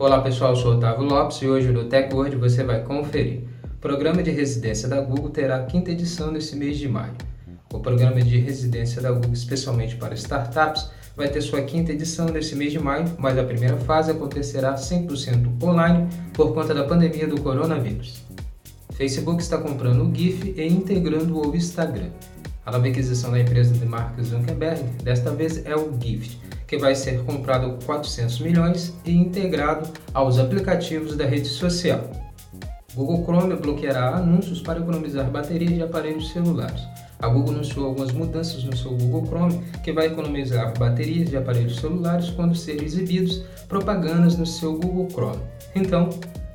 Olá pessoal, eu sou Otávio Lopes e hoje no TechWord você vai conferir. O programa de residência da Google terá a quinta edição nesse mês de maio. O programa de residência da Google, especialmente para startups, vai ter sua quinta edição nesse mês de maio, mas a primeira fase acontecerá 100% online por conta da pandemia do coronavírus. Facebook está comprando o GIF e integrando o Instagram. A nova aquisição da empresa de Mark Zuckerberg, desta vez é o Gift, que vai ser comprado por 400 milhões e integrado aos aplicativos da rede social. Google Chrome bloqueará anúncios para economizar baterias de aparelhos celulares. A Google anunciou algumas mudanças no seu Google Chrome que vai economizar baterias de aparelhos celulares quando serem exibidos propagandas no seu Google Chrome. Então,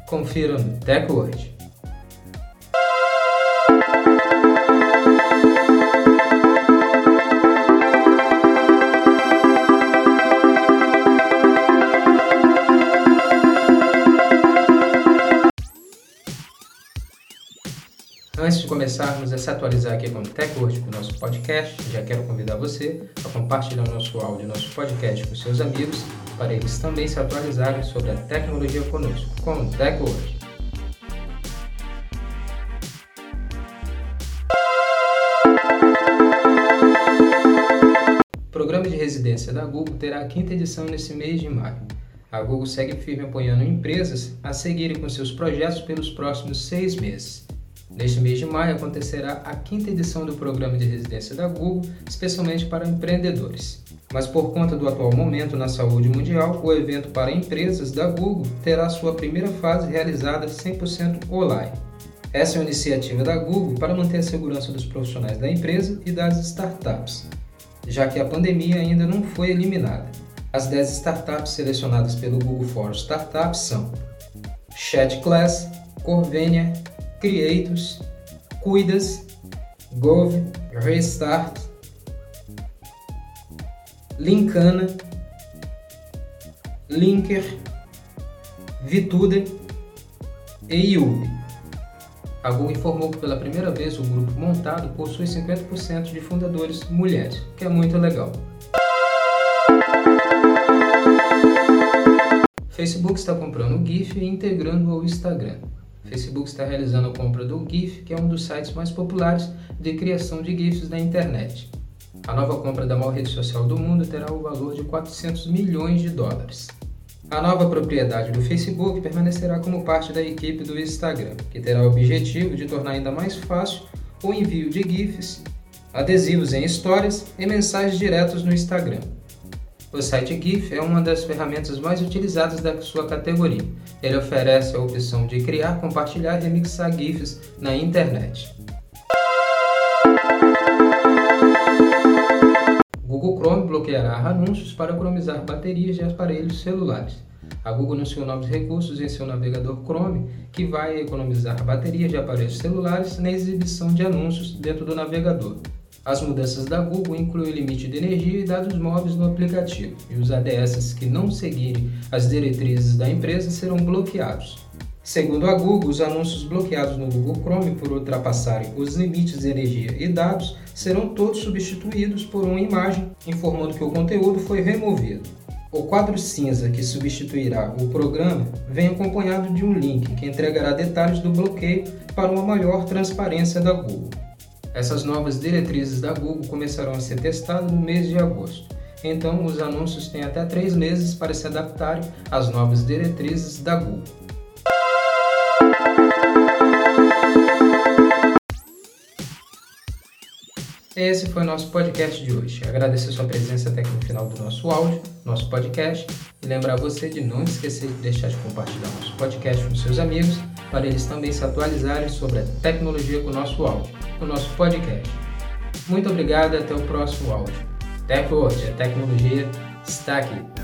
confira no TechWord. Antes de começarmos a se atualizar aqui com o TechWord, com o nosso podcast, já quero convidar você a compartilhar o nosso áudio, nosso podcast com seus amigos, para eles também se atualizarem sobre a tecnologia conosco, com o TechWord. O programa de residência da Google terá a quinta edição nesse mês de maio. A Google segue firme apoiando empresas a seguirem com seus projetos pelos próximos seis meses. Neste mês de maio acontecerá a quinta edição do programa de residência da Google, especialmente para empreendedores. Mas por conta do atual momento na saúde mundial, o evento para empresas da Google terá sua primeira fase realizada 100% online. Essa é uma iniciativa da Google para manter a segurança dos profissionais da empresa e das startups, já que a pandemia ainda não foi eliminada. As 10 startups selecionadas pelo Google for Startups são ChatClass, Corvenia, Creators, Cuidas, Gov, Restart, Linkana, Linker, Vituda e Yubi. A Google informou que pela primeira vez o grupo montado possui 50% de fundadores mulheres, que é muito legal. Facebook está comprando o GIF e integrando ao Instagram. Facebook está realizando a compra do GIF, que é um dos sites mais populares de criação de GIFs na internet. A nova compra da maior rede social do mundo terá o valor de 400 milhões de dólares. A nova propriedade do Facebook permanecerá como parte da equipe do Instagram, que terá o objetivo de tornar ainda mais fácil o envio de GIFs, adesivos em histórias e mensagens diretas no Instagram. O site GIF é uma das ferramentas mais utilizadas da sua categoria. Ele oferece a opção de criar, compartilhar e remixar GIFs na internet. Google Chrome bloqueará anúncios para economizar baterias de aparelhos celulares. A Google anunciou novos recursos em seu navegador Chrome que vai economizar baterias de aparelhos celulares na exibição de anúncios dentro do navegador. As mudanças da Google incluem o limite de energia e dados móveis no aplicativo, e os ADS que não seguirem as diretrizes da empresa serão bloqueados. Segundo a Google, os anúncios bloqueados no Google Chrome por ultrapassarem os limites de energia e dados serão todos substituídos por uma imagem informando que o conteúdo foi removido. O quadro cinza que substituirá o programa vem acompanhado de um link que entregará detalhes do bloqueio para uma maior transparência da Google. Essas novas diretrizes da Google começarão a ser testadas no mês de agosto. Então, os anúncios têm até três meses para se adaptarem às novas diretrizes da Google. Esse foi o nosso podcast de hoje. Agradecer sua presença até aqui no final do nosso áudio, nosso podcast, e lembrar você de não esquecer de deixar de compartilhar nosso podcast com seus amigos, para eles também se atualizarem sobre a tecnologia com o nosso áudio o nosso podcast. Muito obrigado e até o próximo áudio. Até hoje, a tecnologia está aqui.